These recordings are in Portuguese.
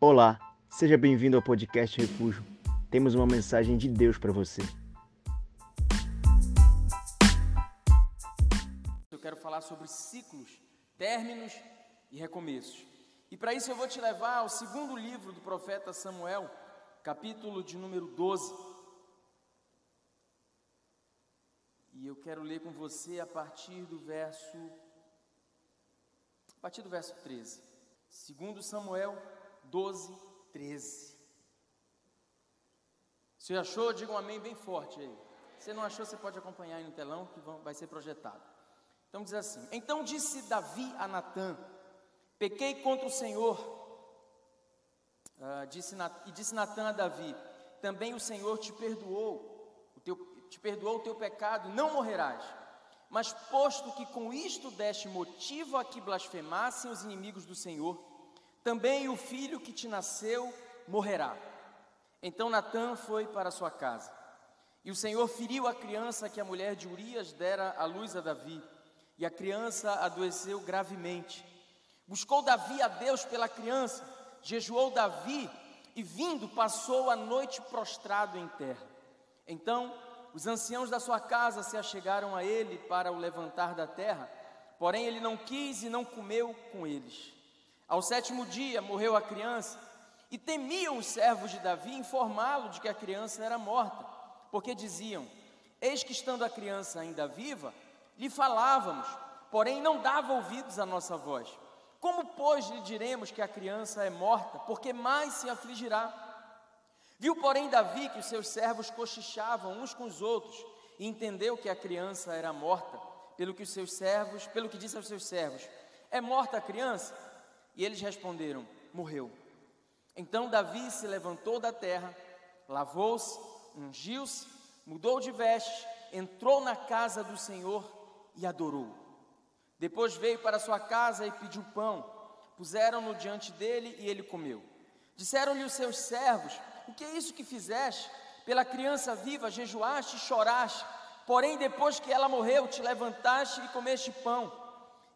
Olá, seja bem-vindo ao podcast Refúgio. Temos uma mensagem de Deus para você. Eu quero falar sobre ciclos, términos e recomeços. E para isso eu vou te levar ao segundo livro do profeta Samuel, capítulo de número 12. E eu quero ler com você a partir do verso a partir do verso 13. Segundo Samuel 12, 13. Se achou, diga um amém bem forte aí. Se não achou, você pode acompanhar aí no telão que vai ser projetado. Então diz assim: Então disse Davi a Natã: Pequei contra o Senhor. Uh, disse, e disse Natã a Davi: Também o Senhor te perdoou, o teu, te perdoou o teu pecado, não morrerás. Mas posto que com isto deste motivo a que blasfemassem os inimigos do Senhor, também o filho que te nasceu morrerá. Então Natã foi para sua casa. E o Senhor feriu a criança que a mulher de Urias dera à luz a Davi, e a criança adoeceu gravemente. Buscou Davi a Deus pela criança, jejuou Davi e vindo passou a noite prostrado em terra. Então os anciãos da sua casa se achegaram a ele para o levantar da terra, porém ele não quis e não comeu com eles. Ao sétimo dia morreu a criança, e temiam os servos de Davi informá-lo de que a criança era morta, porque diziam: Eis que estando a criança ainda viva, lhe falávamos, porém não dava ouvidos à nossa voz. Como, pois, lhe diremos que a criança é morta, porque mais se afligirá? Viu, porém, Davi que os seus servos cochichavam uns com os outros, e entendeu que a criança era morta, pelo que os seus servos, pelo que disse aos seus servos: É morta a criança? E eles responderam: Morreu. Então Davi se levantou da terra, lavou-se, ungiu-se, mudou de veste, entrou na casa do Senhor e adorou. Depois veio para sua casa e pediu pão. Puseram-no diante dele e ele comeu. Disseram-lhe os seus servos: O que é isso que fizeste? Pela criança viva jejuaste e choraste, porém depois que ela morreu, te levantaste e comeste pão.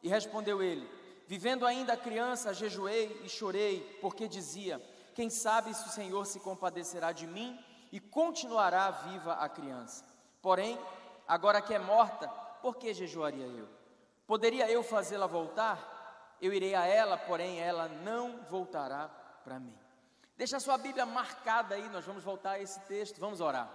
E respondeu ele: Vivendo ainda criança, jejuei e chorei, porque dizia: Quem sabe se o Senhor se compadecerá de mim e continuará viva a criança. Porém, agora que é morta, por que jejuaria eu? Poderia eu fazê-la voltar? Eu irei a ela, porém ela não voltará para mim. Deixa a sua Bíblia marcada aí, nós vamos voltar a esse texto, vamos orar.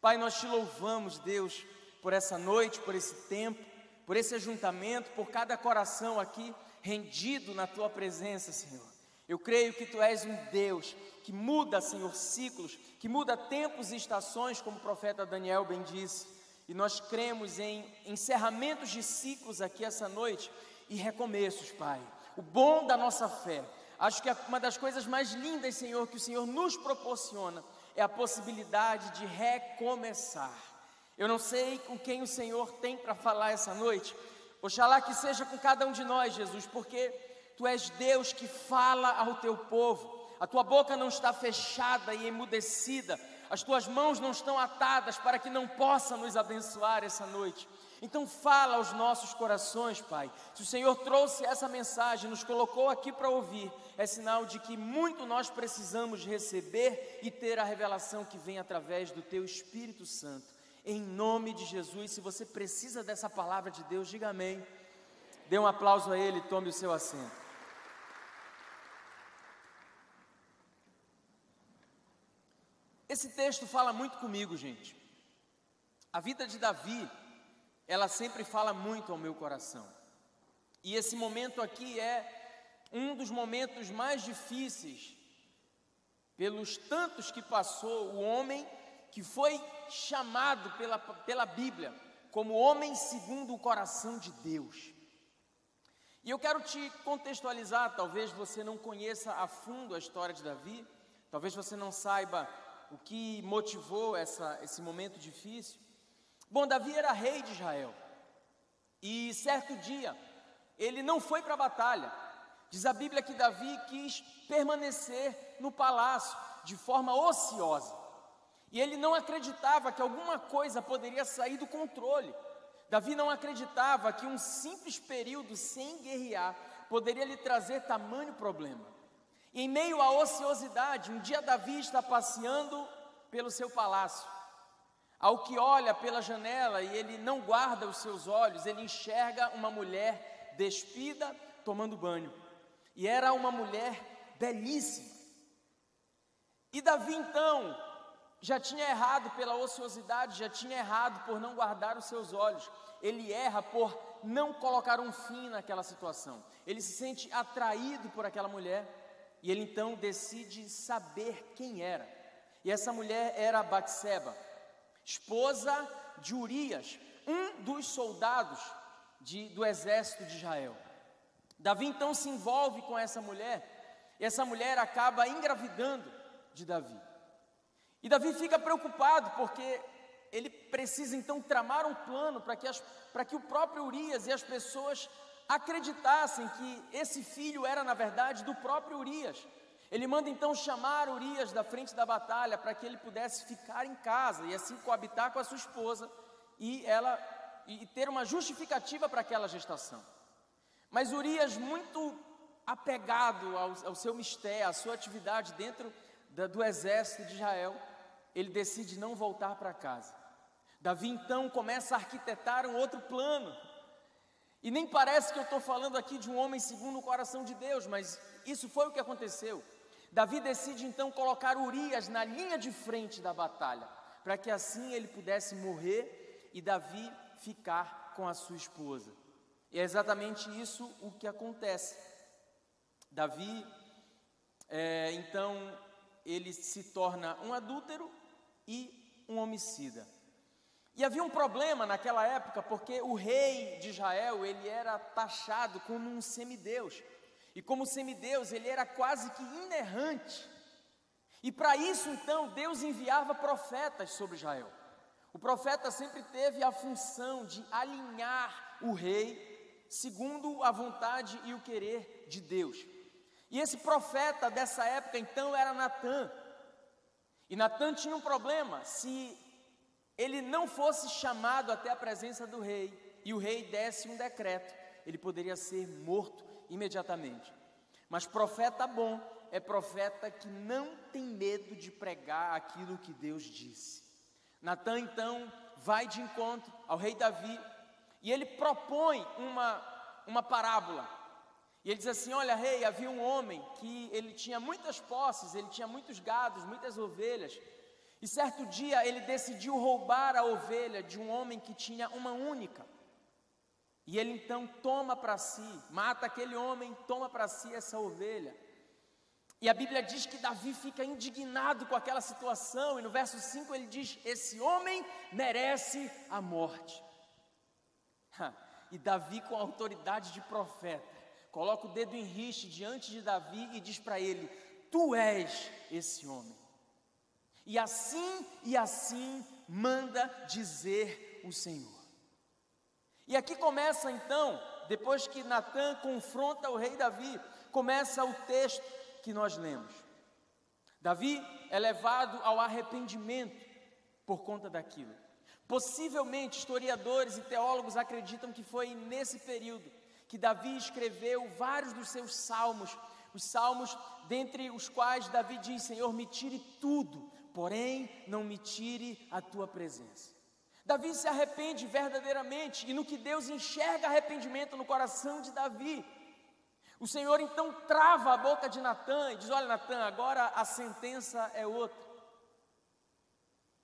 Pai, nós te louvamos, Deus, por essa noite, por esse tempo por esse ajuntamento, por cada coração aqui rendido na tua presença, Senhor. Eu creio que tu és um Deus que muda, Senhor, ciclos, que muda tempos e estações, como o profeta Daniel bem disse. E nós cremos em encerramentos de ciclos aqui essa noite e recomeços, Pai. O bom da nossa fé. Acho que uma das coisas mais lindas, Senhor, que o Senhor nos proporciona é a possibilidade de recomeçar. Eu não sei com quem o Senhor tem para falar essa noite. Oxalá que seja com cada um de nós, Jesus, porque Tu és Deus que fala ao Teu povo. A Tua boca não está fechada e emudecida. As Tuas mãos não estão atadas para que não possa nos abençoar essa noite. Então fala aos nossos corações, Pai. Se o Senhor trouxe essa mensagem, nos colocou aqui para ouvir, é sinal de que muito nós precisamos receber e ter a revelação que vem através do Teu Espírito Santo em nome de Jesus. Se você precisa dessa palavra de Deus, diga amém. Dê um aplauso a Ele, tome o seu assento. Esse texto fala muito comigo, gente. A vida de Davi, ela sempre fala muito ao meu coração. E esse momento aqui é um dos momentos mais difíceis, pelos tantos que passou o homem que foi chamado pela, pela Bíblia como homem segundo o coração de Deus. E eu quero te contextualizar, talvez você não conheça a fundo a história de Davi, talvez você não saiba o que motivou essa, esse momento difícil. Bom, Davi era rei de Israel, e certo dia ele não foi para a batalha. Diz a Bíblia que Davi quis permanecer no palácio de forma ociosa. E ele não acreditava que alguma coisa poderia sair do controle. Davi não acreditava que um simples período sem guerrear poderia lhe trazer tamanho problema. Em meio à ociosidade, um dia Davi está passeando pelo seu palácio. Ao que olha pela janela e ele não guarda os seus olhos, ele enxerga uma mulher despida tomando banho. E era uma mulher belíssima. E Davi então já tinha errado pela ociosidade, já tinha errado por não guardar os seus olhos. Ele erra por não colocar um fim naquela situação. Ele se sente atraído por aquela mulher e ele então decide saber quem era. E essa mulher era Batseba, esposa de Urias, um dos soldados de, do exército de Israel. Davi então se envolve com essa mulher, e essa mulher acaba engravidando de Davi. E Davi fica preocupado porque ele precisa então tramar um plano para que, as, que o próprio Urias e as pessoas acreditassem que esse filho era, na verdade, do próprio Urias. Ele manda então chamar Urias da frente da batalha para que ele pudesse ficar em casa e assim coabitar com a sua esposa e ela e ter uma justificativa para aquela gestação. Mas Urias, muito apegado ao, ao seu mistério, à sua atividade dentro da, do exército de Israel, ele decide não voltar para casa. Davi então começa a arquitetar um outro plano. E nem parece que eu estou falando aqui de um homem segundo o coração de Deus, mas isso foi o que aconteceu. Davi decide então colocar Urias na linha de frente da batalha, para que assim ele pudesse morrer e Davi ficar com a sua esposa. E é exatamente isso o que acontece. Davi, é, então, ele se torna um adúltero e um homicida. E havia um problema naquela época, porque o rei de Israel, ele era taxado como um semideus. E como semideus, ele era quase que inerrante. E para isso, então, Deus enviava profetas sobre Israel. O profeta sempre teve a função de alinhar o rei segundo a vontade e o querer de Deus. E esse profeta dessa época, então, era Natã. E Natan tinha um problema, se ele não fosse chamado até a presença do rei e o rei desse um decreto, ele poderia ser morto imediatamente. Mas profeta bom é profeta que não tem medo de pregar aquilo que Deus disse. Natan então vai de encontro ao rei Davi e ele propõe uma, uma parábola e ele diz assim: Olha, rei, havia um homem que ele tinha muitas posses, ele tinha muitos gados, muitas ovelhas. E certo dia ele decidiu roubar a ovelha de um homem que tinha uma única. E ele então toma para si, mata aquele homem, toma para si essa ovelha. E a Bíblia diz que Davi fica indignado com aquela situação, e no verso 5 ele diz: Esse homem merece a morte. E Davi, com a autoridade de profeta, coloca o dedo em riste diante de Davi e diz para ele: Tu és esse homem. E assim e assim manda dizer o Senhor. E aqui começa então, depois que Natan confronta o rei Davi, começa o texto que nós lemos. Davi é levado ao arrependimento por conta daquilo. Possivelmente, historiadores e teólogos acreditam que foi nesse período que Davi escreveu vários dos seus salmos, os salmos dentre os quais Davi diz: Senhor, me tire tudo, porém não me tire a tua presença. Davi se arrepende verdadeiramente, e no que Deus enxerga arrependimento no coração de Davi, o Senhor então trava a boca de Natã e diz: Olha, Natã, agora a sentença é outra.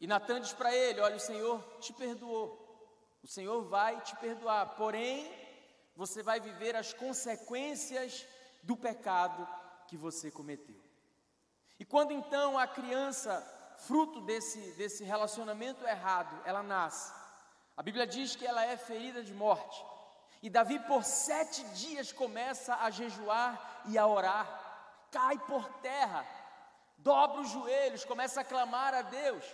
E Natã diz para ele: Olha, o Senhor te perdoou, o Senhor vai te perdoar, porém você vai viver as consequências do pecado que você cometeu. E quando então a criança, fruto desse, desse relacionamento errado, ela nasce, a Bíblia diz que ela é ferida de morte. E Davi, por sete dias, começa a jejuar e a orar, cai por terra, dobra os joelhos, começa a clamar a Deus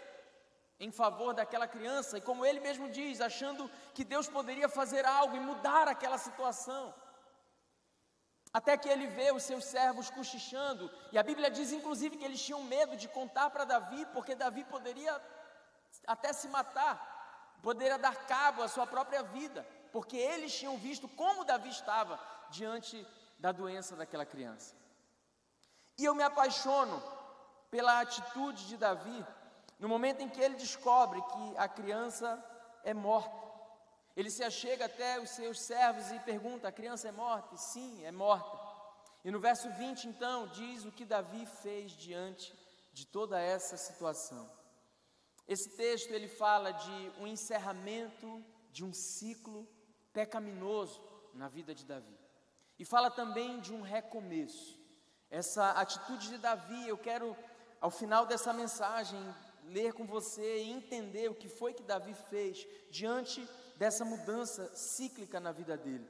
em favor daquela criança, e como ele mesmo diz, achando que Deus poderia fazer algo e mudar aquela situação. Até que ele vê os seus servos cochichando, e a Bíblia diz inclusive que eles tinham medo de contar para Davi, porque Davi poderia até se matar, poderia dar cabo à sua própria vida, porque eles tinham visto como Davi estava diante da doença daquela criança. E eu me apaixono pela atitude de Davi no momento em que ele descobre que a criança é morta. Ele se achega até os seus servos e pergunta: A criança é morta? Sim, é morta. E no verso 20, então, diz o que Davi fez diante de toda essa situação. Esse texto ele fala de um encerramento de um ciclo pecaminoso na vida de Davi. E fala também de um recomeço. Essa atitude de Davi, eu quero, ao final dessa mensagem, ler com você e entender o que foi que Davi fez diante dessa mudança cíclica na vida dele.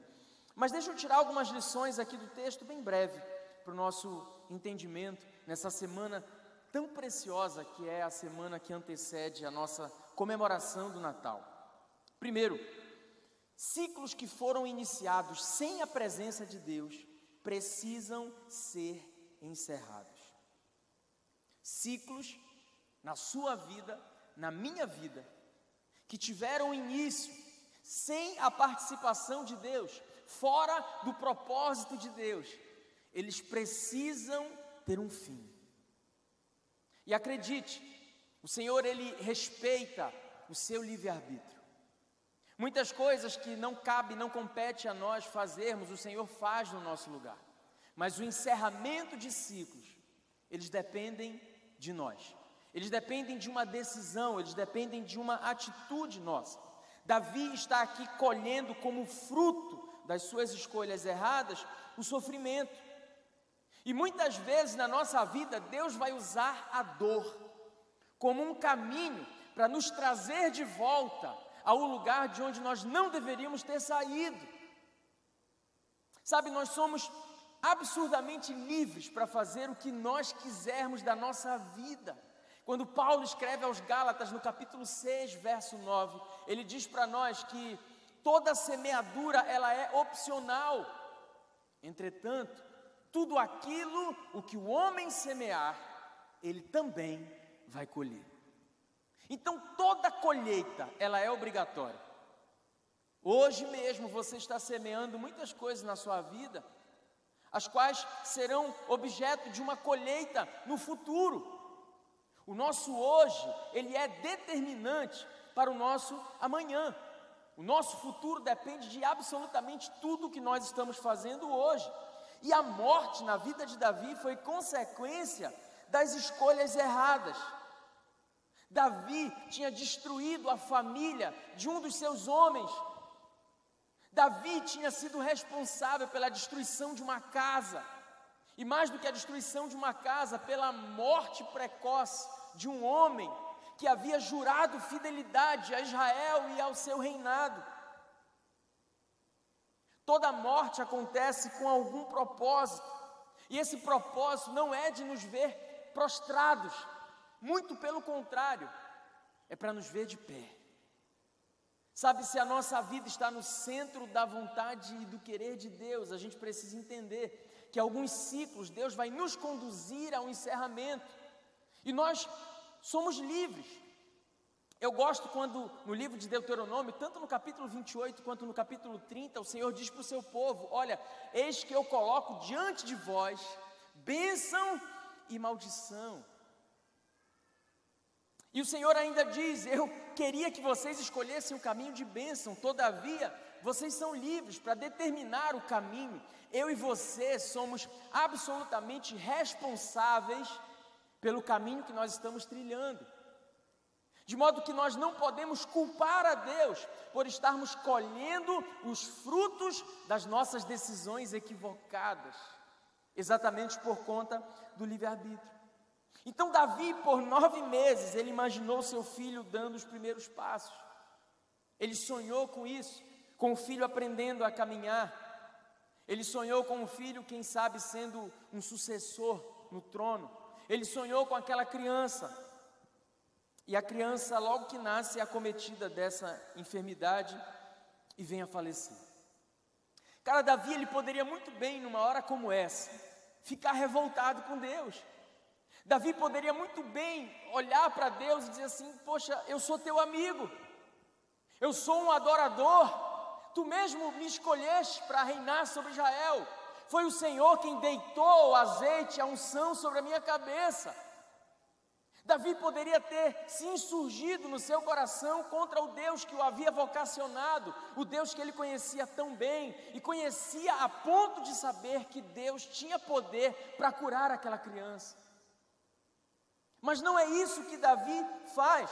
Mas deixa eu tirar algumas lições aqui do texto, bem breve, para o nosso entendimento nessa semana tão preciosa que é a semana que antecede a nossa comemoração do Natal. Primeiro, ciclos que foram iniciados sem a presença de Deus precisam ser encerrados. Ciclos na sua vida, na minha vida, que tiveram início sem a participação de Deus, fora do propósito de Deus, eles precisam ter um fim. E acredite, o Senhor ele respeita o seu livre-arbítrio. Muitas coisas que não cabe, não compete a nós fazermos, o Senhor faz no nosso lugar. Mas o encerramento de ciclos, eles dependem de nós. Eles dependem de uma decisão, eles dependem de uma atitude nossa. Davi está aqui colhendo como fruto das suas escolhas erradas o sofrimento. E muitas vezes na nossa vida, Deus vai usar a dor como um caminho para nos trazer de volta ao lugar de onde nós não deveríamos ter saído. Sabe, nós somos absurdamente livres para fazer o que nós quisermos da nossa vida. Quando Paulo escreve aos Gálatas, no capítulo 6, verso 9, ele diz para nós que toda semeadura ela é opcional. Entretanto, tudo aquilo o que o homem semear, ele também vai colher. Então toda colheita, ela é obrigatória. Hoje mesmo você está semeando muitas coisas na sua vida, as quais serão objeto de uma colheita no futuro. O nosso hoje, ele é determinante para o nosso amanhã. O nosso futuro depende de absolutamente tudo que nós estamos fazendo hoje. E a morte na vida de Davi foi consequência das escolhas erradas. Davi tinha destruído a família de um dos seus homens. Davi tinha sido responsável pela destruição de uma casa. E mais do que a destruição de uma casa, pela morte precoce de um homem que havia jurado fidelidade a Israel e ao seu reinado. Toda morte acontece com algum propósito, e esse propósito não é de nos ver prostrados, muito pelo contrário, é para nos ver de pé. Sabe, se a nossa vida está no centro da vontade e do querer de Deus, a gente precisa entender que alguns ciclos Deus vai nos conduzir ao encerramento. E nós somos livres. Eu gosto quando no livro de Deuteronômio, tanto no capítulo 28 quanto no capítulo 30, o Senhor diz para o seu povo: Olha, eis que eu coloco diante de vós bênção e maldição. E o Senhor ainda diz: Eu queria que vocês escolhessem o caminho de bênção, todavia, vocês são livres para determinar o caminho. Eu e você somos absolutamente responsáveis pelo caminho que nós estamos trilhando. De modo que nós não podemos culpar a Deus por estarmos colhendo os frutos das nossas decisões equivocadas, exatamente por conta do livre-arbítrio. Então, Davi, por nove meses, ele imaginou seu filho dando os primeiros passos. Ele sonhou com isso, com o filho aprendendo a caminhar. Ele sonhou com o filho, quem sabe, sendo um sucessor no trono. Ele sonhou com aquela criança. E a criança, logo que nasce, é acometida dessa enfermidade e vem a falecer. Cara, Davi, ele poderia muito bem, numa hora como essa, ficar revoltado com Deus. Davi poderia muito bem olhar para Deus e dizer assim: Poxa, eu sou teu amigo, eu sou um adorador, tu mesmo me escolheste para reinar sobre Israel, Foi o Senhor quem deitou o azeite, a unção sobre a minha cabeça. Davi poderia ter se insurgido no seu coração contra o Deus que o havia vocacionado, o Deus que ele conhecia tão bem e conhecia a ponto de saber que Deus tinha poder para curar aquela criança. Mas não é isso que Davi faz,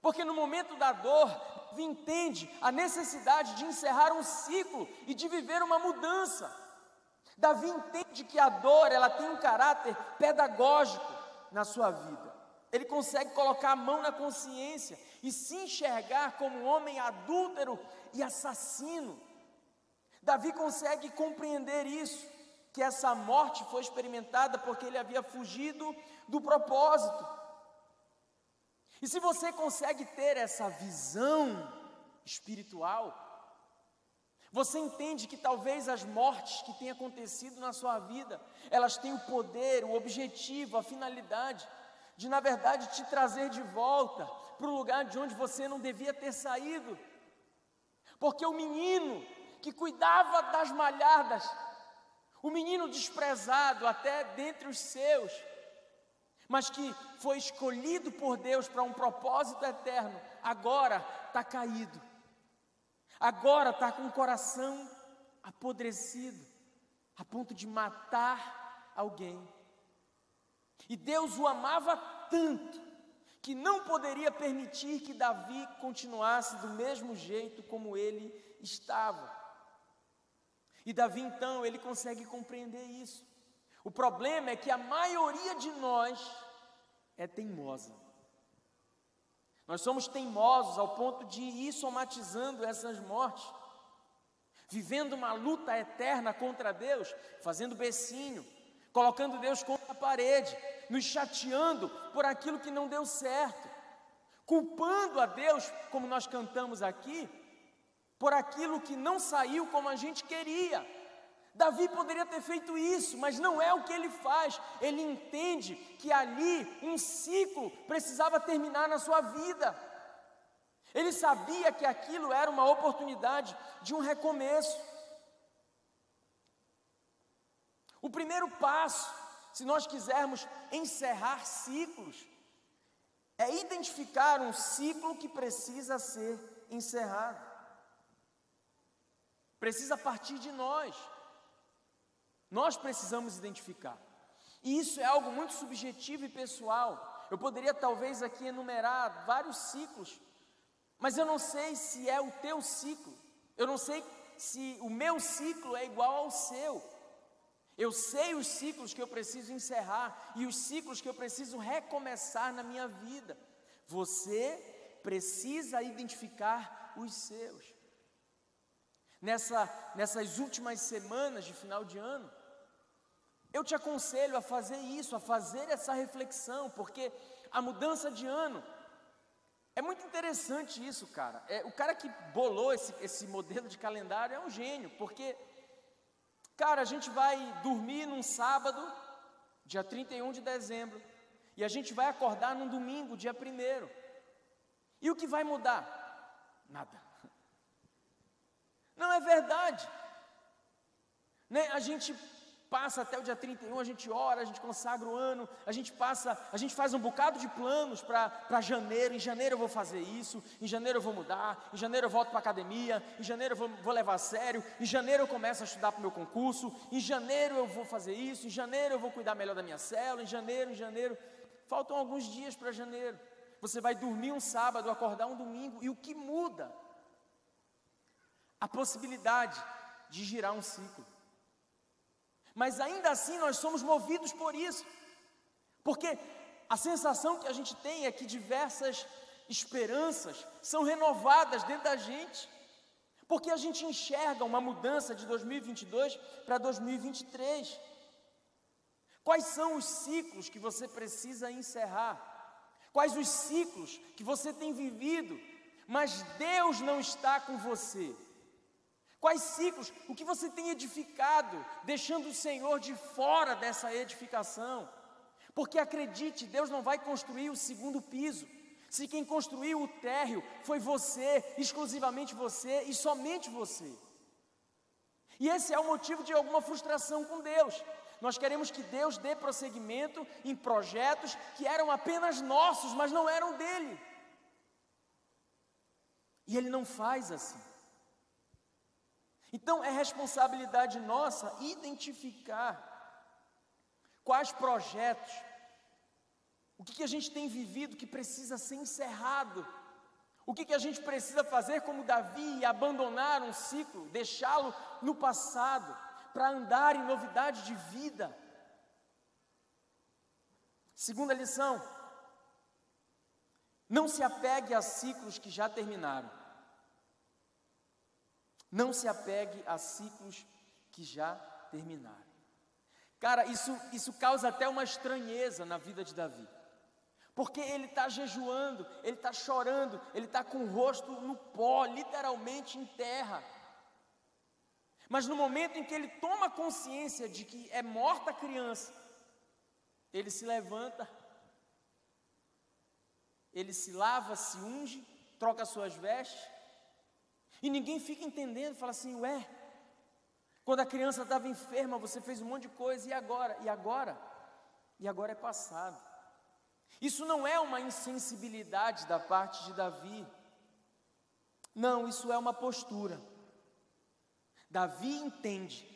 porque no momento da dor, Davi entende a necessidade de encerrar um ciclo e de viver uma mudança. Davi entende que a dor ela tem um caráter pedagógico na sua vida. Ele consegue colocar a mão na consciência e se enxergar como um homem adúltero e assassino. Davi consegue compreender isso, que essa morte foi experimentada porque ele havia fugido do propósito. E se você consegue ter essa visão espiritual, você entende que talvez as mortes que têm acontecido na sua vida, elas têm o poder, o objetivo, a finalidade de, na verdade, te trazer de volta para o lugar de onde você não devia ter saído. Porque o menino que cuidava das malhadas, o menino desprezado até dentre os seus, mas que foi escolhido por Deus para um propósito eterno, agora está caído agora está com o coração apodrecido, a ponto de matar alguém. E Deus o amava tanto que não poderia permitir que Davi continuasse do mesmo jeito como ele estava. E Davi então, ele consegue compreender isso. O problema é que a maioria de nós é teimosa. Nós somos teimosos ao ponto de ir somatizando essas mortes, vivendo uma luta eterna contra Deus, fazendo becinho, colocando Deus contra a parede, nos chateando por aquilo que não deu certo, culpando a Deus, como nós cantamos aqui, por aquilo que não saiu como a gente queria. Davi poderia ter feito isso, mas não é o que ele faz. Ele entende que ali um ciclo precisava terminar na sua vida. Ele sabia que aquilo era uma oportunidade de um recomeço. O primeiro passo, se nós quisermos encerrar ciclos, é identificar um ciclo que precisa ser encerrado. Precisa partir de nós. Nós precisamos identificar. E isso é algo muito subjetivo e pessoal. Eu poderia talvez aqui enumerar vários ciclos, mas eu não sei se é o teu ciclo. Eu não sei se o meu ciclo é igual ao seu. Eu sei os ciclos que eu preciso encerrar e os ciclos que eu preciso recomeçar na minha vida. Você precisa identificar os seus. Nessa, nessas últimas semanas de final de ano, eu te aconselho a fazer isso, a fazer essa reflexão, porque a mudança de ano é muito interessante isso, cara. É, o cara que bolou esse, esse modelo de calendário é um gênio, porque, cara, a gente vai dormir num sábado, dia 31 de dezembro, e a gente vai acordar num domingo, dia 1. E o que vai mudar? Nada. Não é verdade. Né? A gente passa até o dia 31, a gente ora, a gente consagra o ano, a gente passa, a gente faz um bocado de planos para janeiro, em janeiro eu vou fazer isso, em janeiro eu vou mudar, em janeiro eu volto para a academia, em janeiro eu vou, vou levar a sério, em janeiro eu começo a estudar para o meu concurso, em janeiro eu vou fazer isso, em janeiro eu vou cuidar melhor da minha célula, em janeiro, em janeiro, faltam alguns dias para janeiro, você vai dormir um sábado, acordar um domingo, e o que muda? A possibilidade de girar um ciclo. Mas ainda assim nós somos movidos por isso, porque a sensação que a gente tem é que diversas esperanças são renovadas dentro da gente, porque a gente enxerga uma mudança de 2022 para 2023. Quais são os ciclos que você precisa encerrar? Quais os ciclos que você tem vivido, mas Deus não está com você? Quais ciclos? O que você tem edificado, deixando o Senhor de fora dessa edificação? Porque acredite, Deus não vai construir o segundo piso. Se quem construiu o térreo foi você, exclusivamente você e somente você. E esse é o motivo de alguma frustração com Deus. Nós queremos que Deus dê prosseguimento em projetos que eram apenas nossos, mas não eram dele. E ele não faz assim. Então é responsabilidade nossa identificar quais projetos, o que, que a gente tem vivido que precisa ser encerrado, o que, que a gente precisa fazer como Davi e abandonar um ciclo, deixá-lo no passado para andar em novidade de vida. Segunda lição: não se apegue a ciclos que já terminaram. Não se apegue a ciclos que já terminaram. Cara, isso, isso causa até uma estranheza na vida de Davi. Porque ele está jejuando, ele está chorando, ele está com o rosto no pó, literalmente em terra. Mas no momento em que ele toma consciência de que é morta a criança, ele se levanta, ele se lava, se unge, troca suas vestes, e ninguém fica entendendo, fala assim: ué, quando a criança estava enferma, você fez um monte de coisa, e agora? E agora? E agora é passado. Isso não é uma insensibilidade da parte de Davi, não, isso é uma postura. Davi entende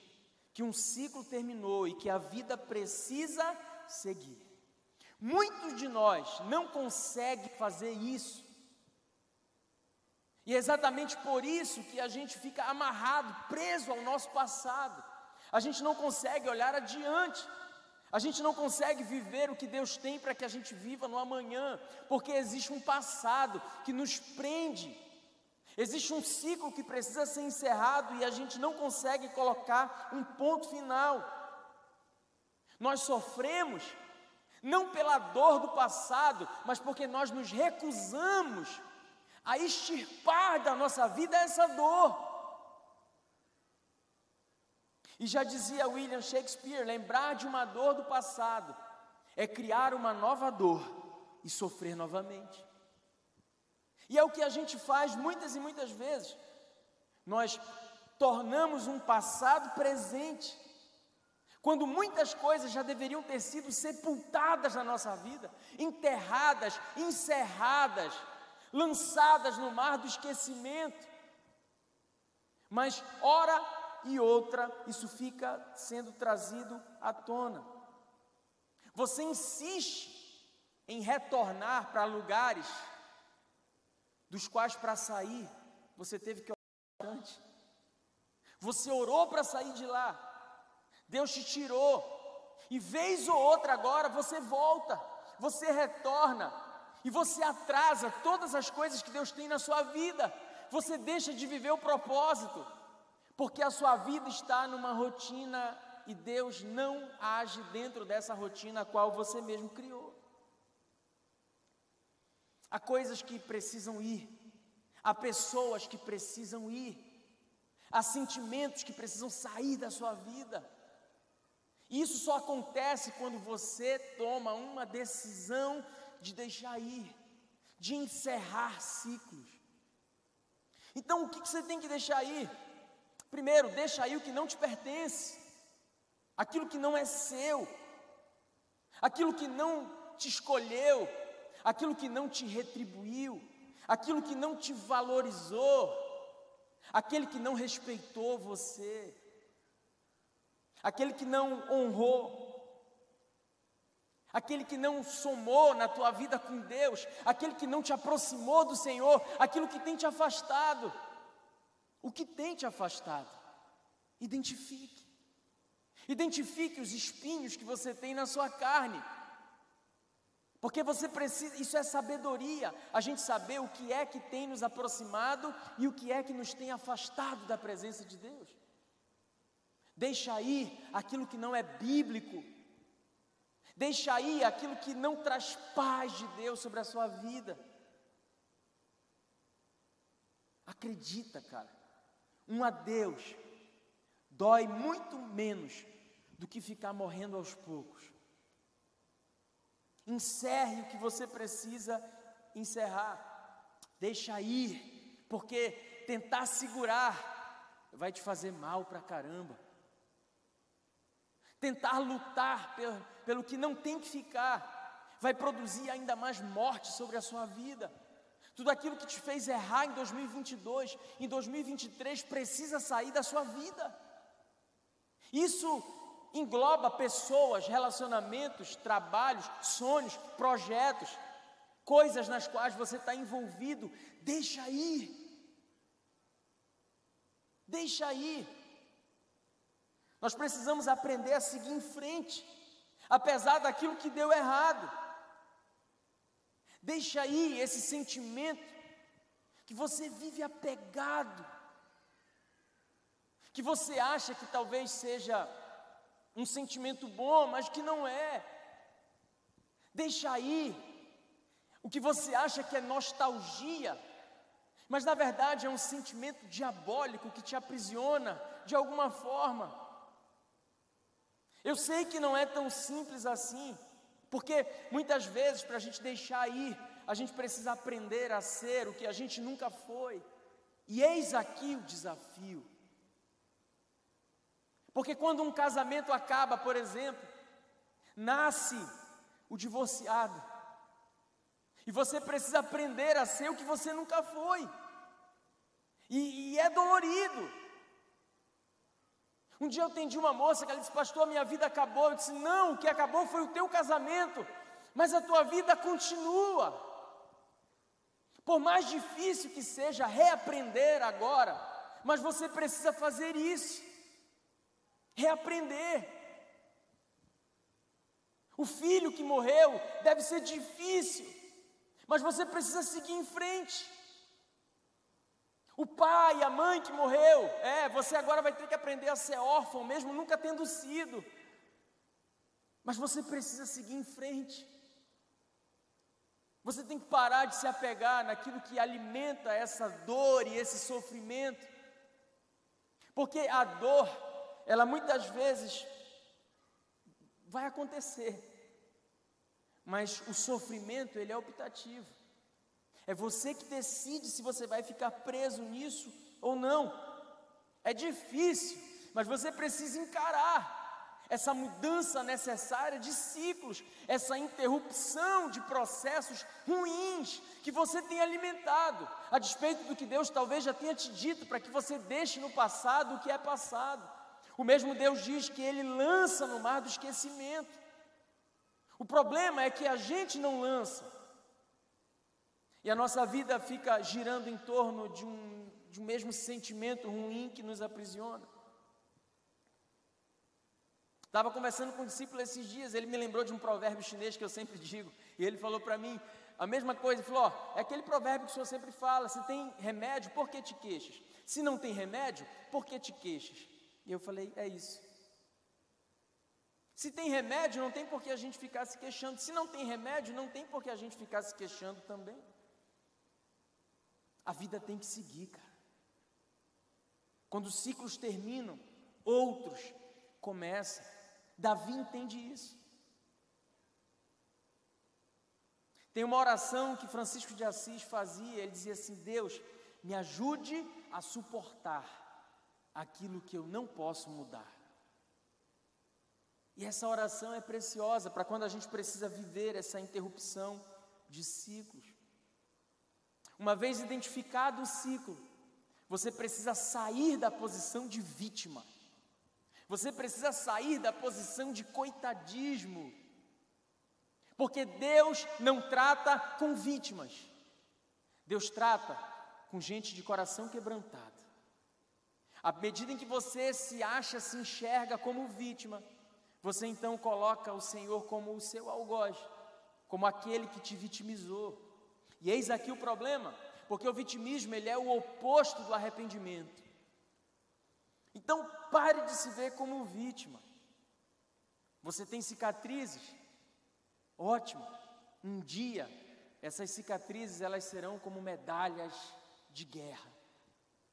que um ciclo terminou e que a vida precisa seguir. Muitos de nós não conseguem fazer isso. E é exatamente por isso que a gente fica amarrado, preso ao nosso passado. A gente não consegue olhar adiante. A gente não consegue viver o que Deus tem para que a gente viva no amanhã, porque existe um passado que nos prende Existe um ciclo que precisa ser encerrado e a gente não consegue colocar um ponto final. Nós sofremos não pela dor do passado, mas porque nós nos recusamos a extirpar da nossa vida essa dor. E já dizia William Shakespeare: lembrar de uma dor do passado é criar uma nova dor e sofrer novamente. E é o que a gente faz muitas e muitas vezes. Nós tornamos um passado presente, quando muitas coisas já deveriam ter sido sepultadas na nossa vida, enterradas, encerradas, lançadas no mar do esquecimento. Mas, hora e outra, isso fica sendo trazido à tona. Você insiste em retornar para lugares dos quais para sair você teve que orar bastante. Você orou para sair de lá, Deus te tirou, e vez ou outra agora você volta, você retorna, e você atrasa todas as coisas que Deus tem na sua vida, você deixa de viver o propósito, porque a sua vida está numa rotina e Deus não age dentro dessa rotina a qual você mesmo criou. Há coisas que precisam ir, há pessoas que precisam ir, há sentimentos que precisam sair da sua vida. Isso só acontece quando você toma uma decisão de deixar ir, de encerrar ciclos. Então, o que você tem que deixar ir? Primeiro, deixa aí o que não te pertence, aquilo que não é seu, aquilo que não te escolheu, aquilo que não te retribuiu, aquilo que não te valorizou, aquele que não respeitou você, aquele que não honrou, aquele que não somou na tua vida com Deus, aquele que não te aproximou do Senhor, aquilo que tem te afastado. O que tem te afastado? Identifique. Identifique os espinhos que você tem na sua carne. Porque você precisa, isso é sabedoria, a gente saber o que é que tem nos aproximado e o que é que nos tem afastado da presença de Deus. Deixa aí aquilo que não é bíblico. Deixa aí aquilo que não traz paz de Deus sobre a sua vida. Acredita, cara. Um adeus dói muito menos do que ficar morrendo aos poucos. Encerre o que você precisa encerrar. Deixa ir, porque tentar segurar vai te fazer mal para caramba. Tentar lutar pelo, pelo que não tem que ficar, vai produzir ainda mais morte sobre a sua vida. Tudo aquilo que te fez errar em 2022, em 2023 precisa sair da sua vida. Isso engloba pessoas, relacionamentos, trabalhos, sonhos, projetos, coisas nas quais você está envolvido. Deixa ir. Deixa ir. Nós precisamos aprender a seguir em frente, apesar daquilo que deu errado. Deixa aí esse sentimento que você vive apegado, que você acha que talvez seja um sentimento bom, mas que não é. Deixa aí o que você acha que é nostalgia, mas na verdade é um sentimento diabólico que te aprisiona de alguma forma. Eu sei que não é tão simples assim, porque muitas vezes para a gente deixar ir, a gente precisa aprender a ser o que a gente nunca foi. E eis aqui o desafio. Porque quando um casamento acaba, por exemplo, nasce o divorciado. E você precisa aprender a ser o que você nunca foi. E, e é dolorido. Um dia eu atendi uma moça que ela disse, pastor, minha vida acabou. Eu disse, não, o que acabou foi o teu casamento, mas a tua vida continua. Por mais difícil que seja reaprender agora, mas você precisa fazer isso, reaprender. O filho que morreu deve ser difícil, mas você precisa seguir em frente. O pai, a mãe que morreu, é, você agora vai ter que aprender a ser órfão, mesmo nunca tendo sido. Mas você precisa seguir em frente. Você tem que parar de se apegar naquilo que alimenta essa dor e esse sofrimento. Porque a dor, ela muitas vezes vai acontecer. Mas o sofrimento, ele é optativo. É você que decide se você vai ficar preso nisso ou não. É difícil, mas você precisa encarar essa mudança necessária de ciclos, essa interrupção de processos ruins que você tem alimentado, a despeito do que Deus talvez já tenha te dito, para que você deixe no passado o que é passado. O mesmo Deus diz que Ele lança no mar do esquecimento. O problema é que a gente não lança, e a nossa vida fica girando em torno de um, de um mesmo sentimento ruim que nos aprisiona. Estava conversando com um discípulo esses dias, ele me lembrou de um provérbio chinês que eu sempre digo, e ele falou para mim a mesma coisa, ele falou: ó, é aquele provérbio que o senhor sempre fala: se tem remédio, por que te queixas? Se não tem remédio, por que te queixas? E eu falei: é isso. Se tem remédio, não tem por que a gente ficar se queixando. Se não tem remédio, não tem por que a gente ficar se queixando também. A vida tem que seguir, cara. Quando os ciclos terminam, outros começam. Davi entende isso. Tem uma oração que Francisco de Assis fazia, ele dizia assim: Deus, me ajude a suportar aquilo que eu não posso mudar. E essa oração é preciosa para quando a gente precisa viver essa interrupção de ciclos. Uma vez identificado o ciclo, você precisa sair da posição de vítima. Você precisa sair da posição de coitadismo. Porque Deus não trata com vítimas. Deus trata com gente de coração quebrantado. À medida em que você se acha, se enxerga como vítima, você então coloca o Senhor como o seu algoz, como aquele que te vitimizou. E eis aqui o problema, porque o vitimismo ele é o oposto do arrependimento. Então pare de se ver como vítima. Você tem cicatrizes? Ótimo. Um dia essas cicatrizes elas serão como medalhas de guerra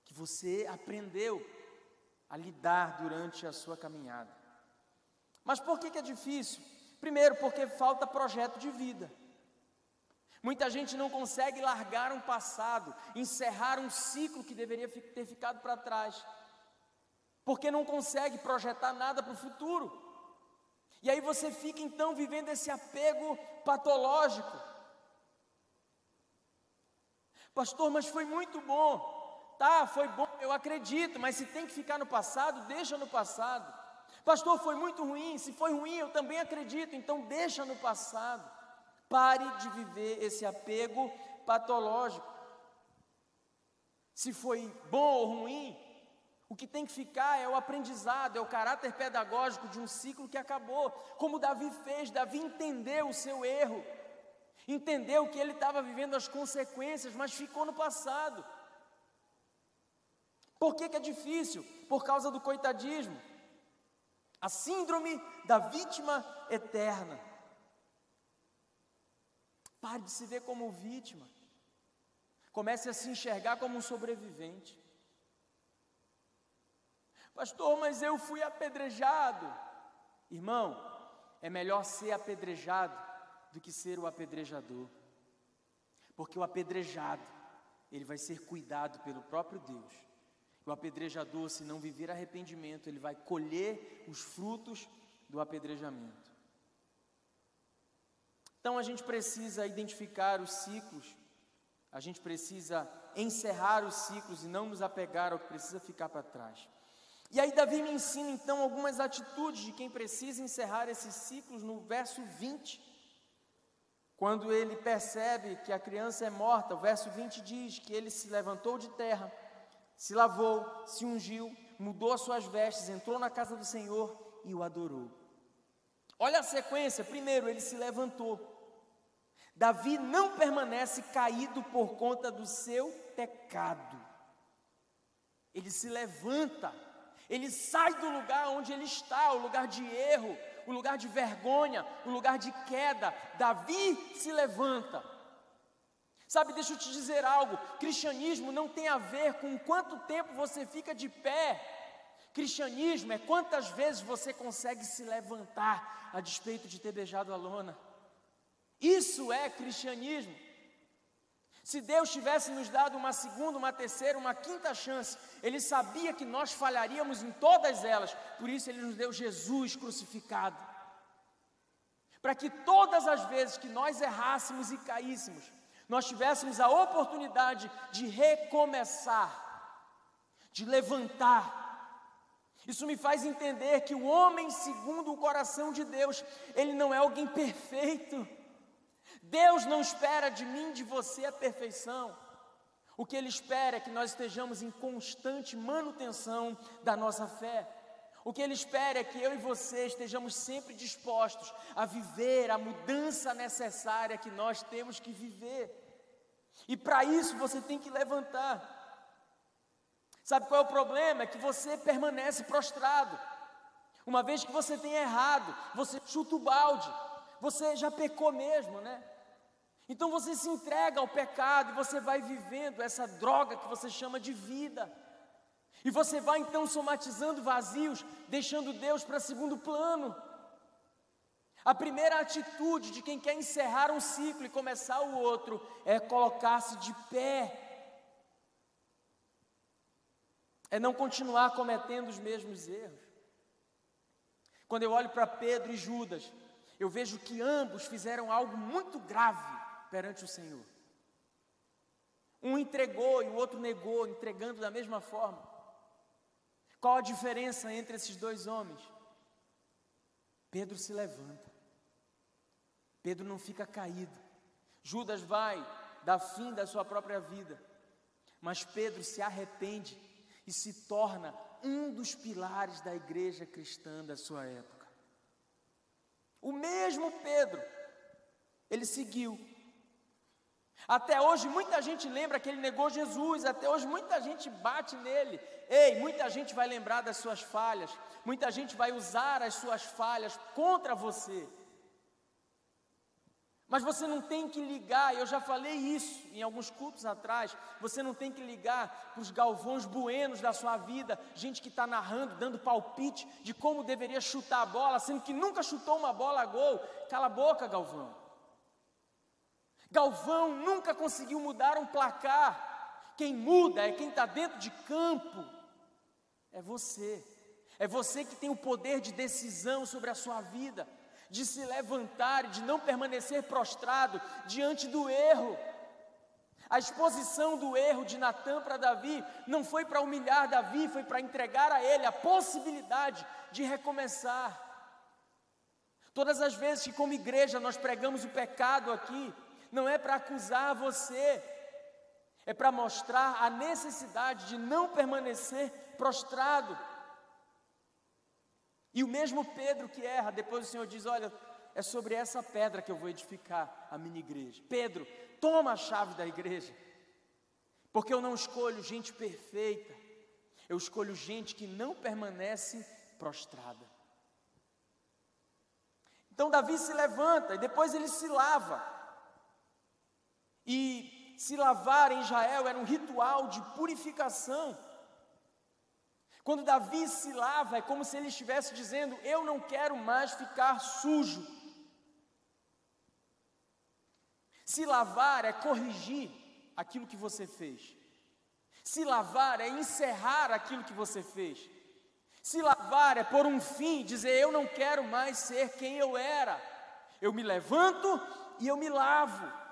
que você aprendeu a lidar durante a sua caminhada. Mas por que, que é difícil? Primeiro, porque falta projeto de vida. Muita gente não consegue largar um passado, encerrar um ciclo que deveria ter ficado para trás. porque não consegue projetar nada para o futuro. E aí você fica então vivendo esse apego patológico. Pastor, mas foi muito bom. Tá, foi bom, eu acredito, mas se tem que ficar no passado, deixa no passado. Pastor, foi muito ruim, se foi ruim, eu também acredito, então deixa no passado. Pare de viver esse apego patológico. Se foi bom ou ruim, o que tem que ficar é o aprendizado, é o caráter pedagógico de um ciclo que acabou. Como Davi fez, Davi entendeu o seu erro, entendeu que ele estava vivendo as consequências, mas ficou no passado. Por que, que é difícil? Por causa do coitadismo. A síndrome da vítima eterna. Pare de se ver como vítima. Comece a se enxergar como um sobrevivente. Pastor, mas eu fui apedrejado. Irmão, é melhor ser apedrejado do que ser o apedrejador. Porque o apedrejado, ele vai ser cuidado pelo próprio Deus. O apedrejador, se não viver arrependimento, ele vai colher os frutos do apedrejamento. Então a gente precisa identificar os ciclos, a gente precisa encerrar os ciclos e não nos apegar ao que precisa ficar para trás. E aí Davi me ensina então algumas atitudes de quem precisa encerrar esses ciclos no verso 20. Quando ele percebe que a criança é morta, o verso 20 diz que ele se levantou de terra, se lavou, se ungiu, mudou as suas vestes, entrou na casa do Senhor e o adorou. Olha a sequência: primeiro, ele se levantou. Davi não permanece caído por conta do seu pecado. Ele se levanta ele sai do lugar onde ele está, o lugar de erro, o lugar de vergonha, o lugar de queda. Davi se levanta. Sabe, deixa eu te dizer algo: cristianismo não tem a ver com quanto tempo você fica de pé. Cristianismo é quantas vezes você consegue se levantar a despeito de ter beijado a lona. Isso é cristianismo. Se Deus tivesse nos dado uma segunda, uma terceira, uma quinta chance, Ele sabia que nós falharíamos em todas elas, por isso Ele nos deu Jesus crucificado. Para que todas as vezes que nós errássemos e caíssemos, nós tivéssemos a oportunidade de recomeçar, de levantar. Isso me faz entender que o homem, segundo o coração de Deus, ele não é alguém perfeito. Deus não espera de mim, de você a perfeição. O que Ele espera é que nós estejamos em constante manutenção da nossa fé. O que Ele espera é que eu e você estejamos sempre dispostos a viver a mudança necessária que nós temos que viver. E para isso você tem que levantar. Sabe qual é o problema? É que você permanece prostrado. Uma vez que você tem errado, você chuta o balde, você já pecou mesmo, né? Então você se entrega ao pecado e você vai vivendo essa droga que você chama de vida. E você vai então somatizando vazios, deixando Deus para segundo plano. A primeira atitude de quem quer encerrar um ciclo e começar o outro é colocar-se de pé. É não continuar cometendo os mesmos erros. Quando eu olho para Pedro e Judas, eu vejo que ambos fizeram algo muito grave perante o Senhor. Um entregou e o outro negou, entregando da mesma forma. Qual a diferença entre esses dois homens? Pedro se levanta. Pedro não fica caído. Judas vai dar fim da sua própria vida. Mas Pedro se arrepende e se torna um dos pilares da igreja cristã da sua época. O mesmo Pedro, ele seguiu, até hoje muita gente lembra que ele negou Jesus, até hoje muita gente bate nele. Ei, muita gente vai lembrar das suas falhas, muita gente vai usar as suas falhas contra você. Mas você não tem que ligar, eu já falei isso em alguns cultos atrás. Você não tem que ligar para os galvões buenos da sua vida, gente que está narrando, dando palpite de como deveria chutar a bola, sendo que nunca chutou uma bola a gol. Cala a boca, Galvão. Galvão nunca conseguiu mudar um placar. Quem muda é quem está dentro de campo. É você. É você que tem o poder de decisão sobre a sua vida, de se levantar de não permanecer prostrado diante do erro. A exposição do erro de Natan para Davi não foi para humilhar Davi, foi para entregar a ele a possibilidade de recomeçar. Todas as vezes que, como igreja, nós pregamos o pecado aqui, não é para acusar você, é para mostrar a necessidade de não permanecer prostrado. E o mesmo Pedro que erra, depois o Senhor diz: Olha, é sobre essa pedra que eu vou edificar a minha igreja. Pedro, toma a chave da igreja, porque eu não escolho gente perfeita, eu escolho gente que não permanece prostrada. Então Davi se levanta e depois ele se lava. E se lavar em Israel era um ritual de purificação. Quando Davi se lava, é como se ele estivesse dizendo: Eu não quero mais ficar sujo. Se lavar é corrigir aquilo que você fez. Se lavar é encerrar aquilo que você fez. Se lavar é por um fim, dizer eu não quero mais ser quem eu era. Eu me levanto e eu me lavo.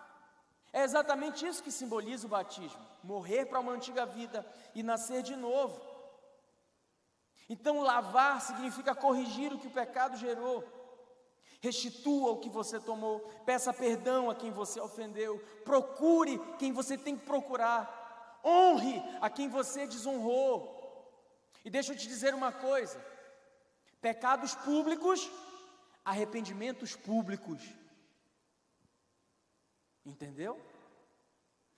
É exatamente isso que simboliza o batismo: morrer para uma antiga vida e nascer de novo. Então, lavar significa corrigir o que o pecado gerou. Restitua o que você tomou, peça perdão a quem você ofendeu, procure quem você tem que procurar, honre a quem você desonrou. E deixa eu te dizer uma coisa: pecados públicos, arrependimentos públicos. Entendeu?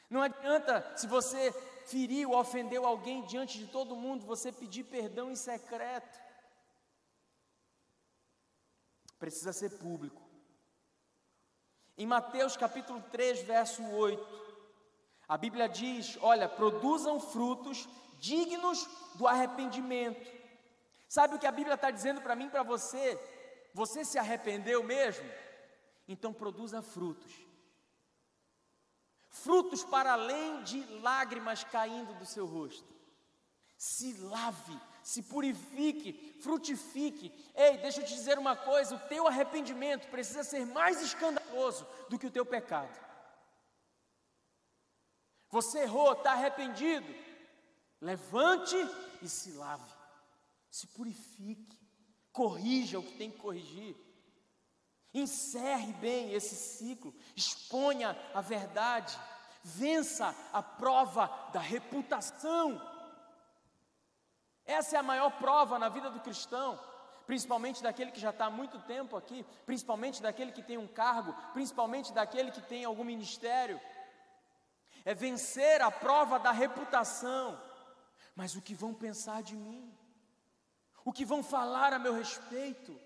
Não adianta, se você feriu, ofendeu alguém diante de todo mundo, você pedir perdão em secreto. Precisa ser público. Em Mateus capítulo 3, verso 8, a Bíblia diz: Olha, produzam frutos dignos do arrependimento. Sabe o que a Bíblia está dizendo para mim, para você? Você se arrependeu mesmo? Então produza frutos. Frutos para além de lágrimas caindo do seu rosto. Se lave, se purifique, frutifique. Ei, deixa eu te dizer uma coisa: o teu arrependimento precisa ser mais escandaloso do que o teu pecado. Você errou, está arrependido. Levante e se lave, se purifique, corrija o que tem que corrigir, encerre bem esse ciclo, exponha a verdade, vença a prova da reputação. Essa é a maior prova na vida do cristão, principalmente daquele que já está há muito tempo aqui, principalmente daquele que tem um cargo, principalmente daquele que tem algum ministério. É vencer a prova da reputação mas o que vão pensar de mim? O que vão falar a meu respeito?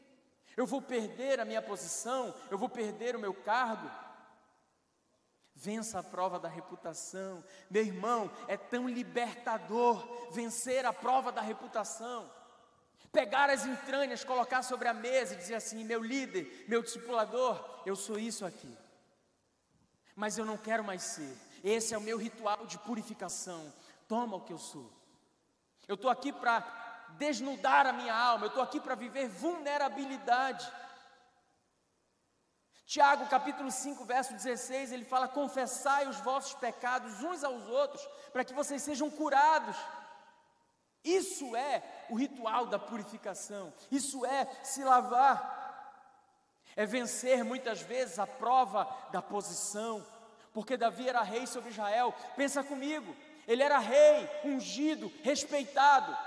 Eu vou perder a minha posição, eu vou perder o meu cargo. Vença a prova da reputação. Meu irmão, é tão libertador vencer a prova da reputação. Pegar as entranhas, colocar sobre a mesa e dizer assim: meu líder, meu discipulador, eu sou isso aqui. Mas eu não quero mais ser. Esse é o meu ritual de purificação. Toma o que eu sou. Eu estou aqui para desnudar a minha alma, eu estou aqui para viver vulnerabilidade. Tiago capítulo 5, verso 16, ele fala: Confessai os vossos pecados uns aos outros, para que vocês sejam curados. Isso é o ritual da purificação, isso é se lavar, é vencer muitas vezes a prova da posição, porque Davi era rei sobre Israel. Pensa comigo, ele era rei, ungido, respeitado.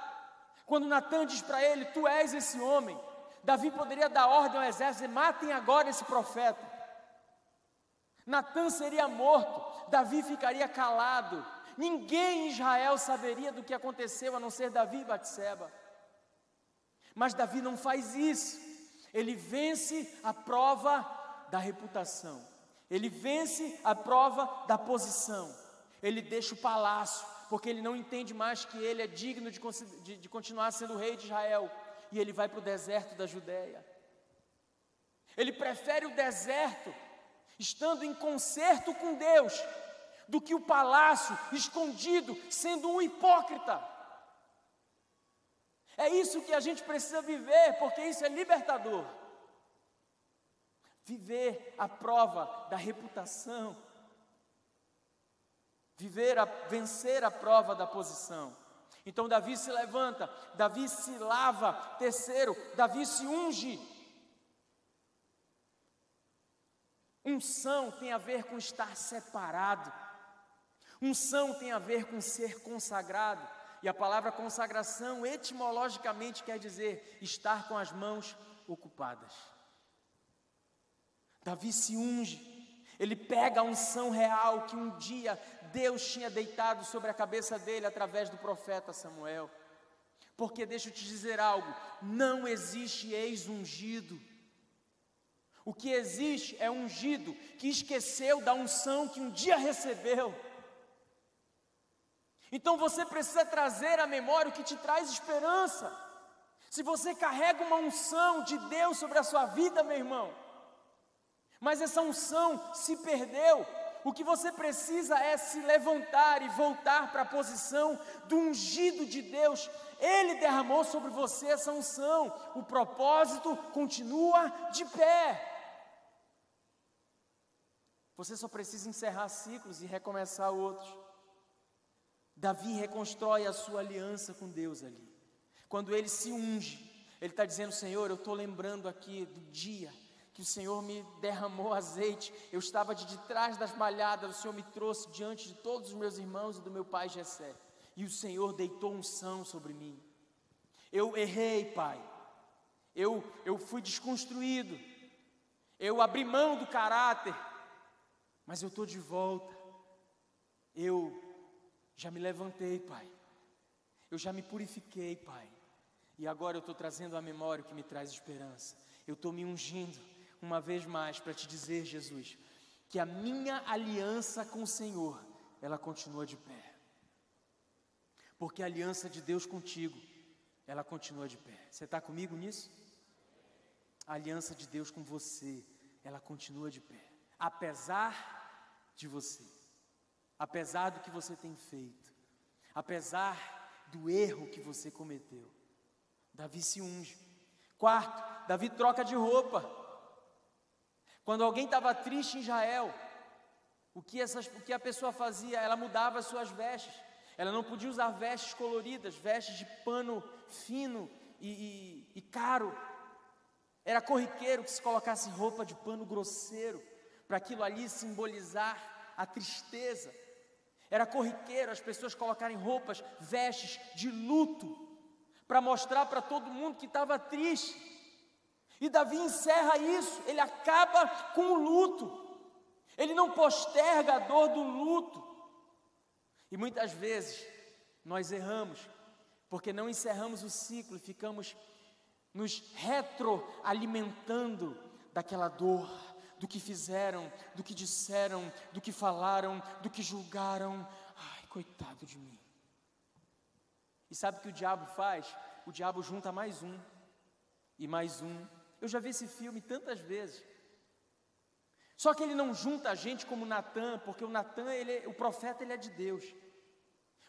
Quando Natan diz para ele: Tu és esse homem, Davi poderia dar ordem ao exército: matem agora esse profeta. Natan seria morto, Davi ficaria calado. Ninguém em Israel saberia do que aconteceu a não ser Davi e Batseba. Mas Davi não faz isso. Ele vence a prova da reputação. Ele vence a prova da posição ele deixa o palácio, porque ele não entende mais que ele é digno de, de, de continuar sendo rei de Israel, e ele vai para o deserto da Judéia. Ele prefere o deserto, estando em concerto com Deus, do que o palácio escondido, sendo um hipócrita. É isso que a gente precisa viver, porque isso é libertador. Viver a prova da reputação. Viver a vencer a prova da posição. Então Davi se levanta, Davi se lava. Terceiro, Davi se unge. Unção tem a ver com estar separado. Unção tem a ver com ser consagrado. E a palavra consagração etimologicamente quer dizer estar com as mãos ocupadas. Davi se unge, ele pega a unção real que um dia Deus tinha deitado sobre a cabeça dele através do profeta Samuel. Porque deixa eu te dizer algo: não existe ex-ungido. O que existe é ungido que esqueceu da unção que um dia recebeu. Então você precisa trazer à memória o que te traz esperança. Se você carrega uma unção de Deus sobre a sua vida, meu irmão, mas essa unção se perdeu, o que você precisa é se levantar e voltar para a posição do ungido de Deus. Ele derramou sobre você essa unção, o propósito continua de pé. Você só precisa encerrar ciclos e recomeçar outros. Davi reconstrói a sua aliança com Deus ali. Quando ele se unge, ele está dizendo: Senhor, eu estou lembrando aqui do dia que o Senhor me derramou azeite. Eu estava de, trás das malhadas, o Senhor me trouxe diante de todos os meus irmãos e do meu pai Jessé. E o Senhor deitou unção sobre mim. Eu errei, Pai. Eu, eu fui desconstruído. Eu abri mão do caráter. Mas eu estou de volta. Eu já me levantei, Pai. Eu já me purifiquei, Pai. E agora eu estou trazendo a memória que me traz esperança. Eu estou me ungindo uma vez mais para te dizer, Jesus, que a minha aliança com o Senhor, ela continua de pé. Porque a aliança de Deus contigo, ela continua de pé. Você está comigo nisso? A aliança de Deus com você, ela continua de pé. Apesar de você apesar do que você tem feito, apesar do erro que você cometeu. Davi se unge. Quarto, Davi troca de roupa. Quando alguém estava triste em Israel, o que, essas, o que a pessoa fazia? Ela mudava as suas vestes. Ela não podia usar vestes coloridas, vestes de pano fino e, e, e caro. Era corriqueiro que se colocasse roupa de pano grosseiro, para aquilo ali simbolizar a tristeza, era corriqueiro as pessoas colocarem roupas, vestes de luto, para mostrar para todo mundo que estava triste. E Davi encerra isso, ele acaba com o luto, ele não posterga a dor do luto. E muitas vezes nós erramos, porque não encerramos o ciclo e ficamos nos retroalimentando daquela dor do que fizeram, do que disseram, do que falaram, do que julgaram. Ai, coitado de mim. E sabe o que o diabo faz? O diabo junta mais um e mais um. Eu já vi esse filme tantas vezes. Só que ele não junta a gente como Natan, porque o Natan, o profeta, ele é de Deus.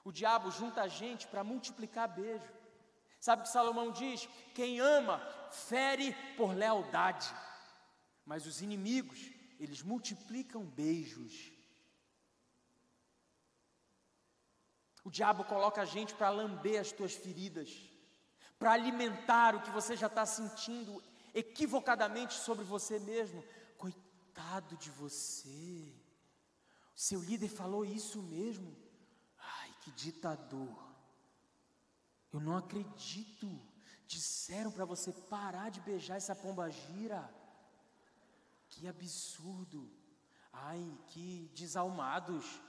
O diabo junta a gente para multiplicar beijo. Sabe o que Salomão diz? Quem ama, fere por lealdade. Mas os inimigos, eles multiplicam beijos. O diabo coloca a gente para lamber as tuas feridas, para alimentar o que você já está sentindo equivocadamente sobre você mesmo. Coitado de você, seu líder falou isso mesmo. Ai, que ditador. Eu não acredito. Disseram para você parar de beijar essa pomba gira. Que absurdo! Ai, que desalmados!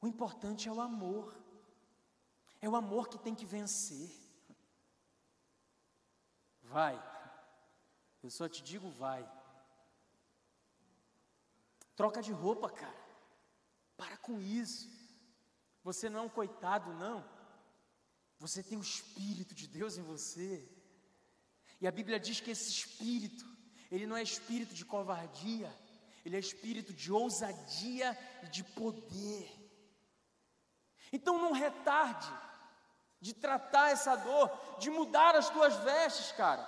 O importante é o amor. É o amor que tem que vencer. Vai. Eu só te digo, vai. Troca de roupa, cara. Para com isso. Você não é um coitado, não. Você tem o Espírito de Deus em você. E a Bíblia diz que esse Espírito ele não é espírito de covardia, ele é espírito de ousadia e de poder. Então não retarde, de tratar essa dor, de mudar as tuas vestes, cara.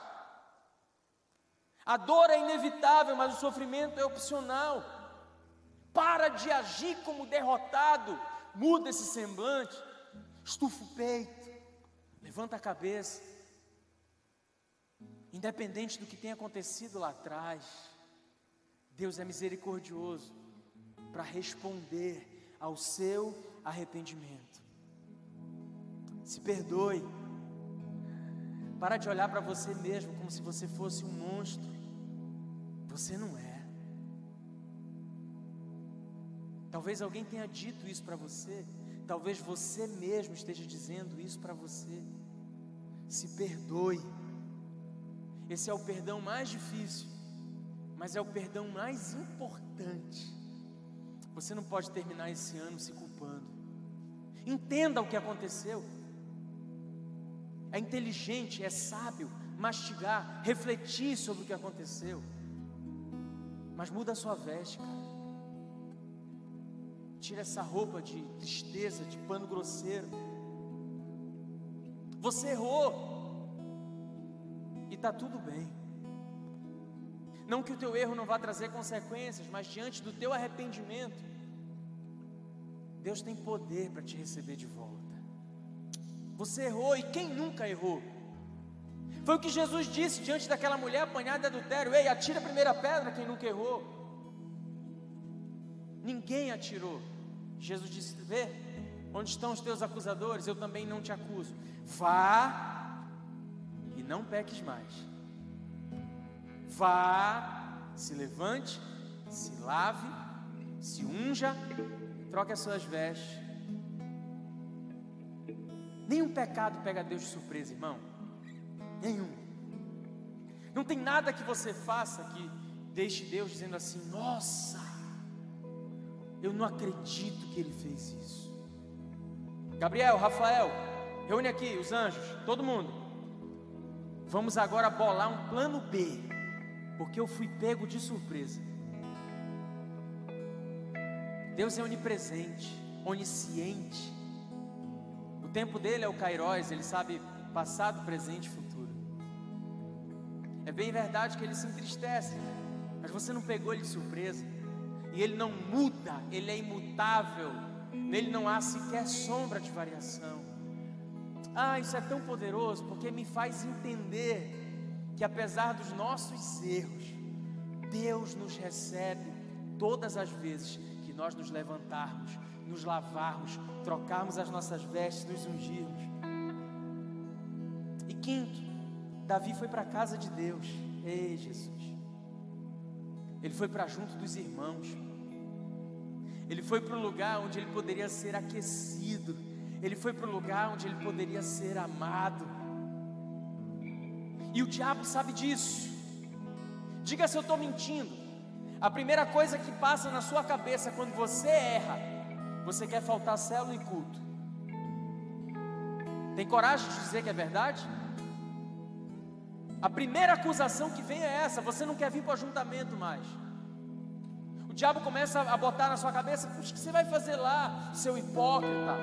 A dor é inevitável, mas o sofrimento é opcional. Para de agir como derrotado, muda esse semblante, estufa o peito, levanta a cabeça. Independente do que tenha acontecido lá atrás, Deus é misericordioso para responder ao seu arrependimento. Se perdoe. Para de olhar para você mesmo como se você fosse um monstro. Você não é. Talvez alguém tenha dito isso para você. Talvez você mesmo esteja dizendo isso para você. Se perdoe. Esse é o perdão mais difícil, mas é o perdão mais importante. Você não pode terminar esse ano se culpando. Entenda o que aconteceu. É inteligente, é sábio mastigar, refletir sobre o que aconteceu. Mas muda a sua veste, cara. Tira essa roupa de tristeza, de pano grosseiro. Você errou. E está tudo bem. Não que o teu erro não vá trazer consequências, mas diante do teu arrependimento, Deus tem poder para te receber de volta. Você errou e quem nunca errou? Foi o que Jesus disse diante daquela mulher apanhada de adultério: Ei, atira a primeira pedra quem nunca errou. Ninguém atirou. Jesus disse: Vê, onde estão os teus acusadores? Eu também não te acuso. Vá e não peques mais. Vá, se levante, se lave, se unja, troque as suas vestes Nenhum pecado pega Deus de surpresa, irmão. Nenhum. Não tem nada que você faça que deixe Deus dizendo assim: Nossa, eu não acredito que ele fez isso. Gabriel, Rafael, reúne aqui os anjos, todo mundo. Vamos agora bolar um plano B, porque eu fui pego de surpresa. Deus é onipresente, onisciente, tempo dele é o Kairos, ele sabe passado, presente e futuro. É bem verdade que ele se entristece, mas você não pegou ele de surpresa. E ele não muda, ele é imutável. Nele não há sequer sombra de variação. Ah, isso é tão poderoso porque me faz entender que apesar dos nossos erros, Deus nos recebe todas as vezes nós nos levantarmos nos lavarmos, trocarmos as nossas vestes, nos ungirmos. E quinto, Davi foi para a casa de Deus. Ei, Jesus. Ele foi para junto dos irmãos. Ele foi para o lugar onde ele poderia ser aquecido. Ele foi para o lugar onde ele poderia ser amado. E o diabo sabe disso. Diga se eu estou mentindo. A primeira coisa que passa na sua cabeça quando você erra você quer faltar célula e culto? Tem coragem de dizer que é verdade? A primeira acusação que vem é essa: você não quer vir para o ajuntamento mais. O diabo começa a botar na sua cabeça: o que você vai fazer lá, seu hipócrita?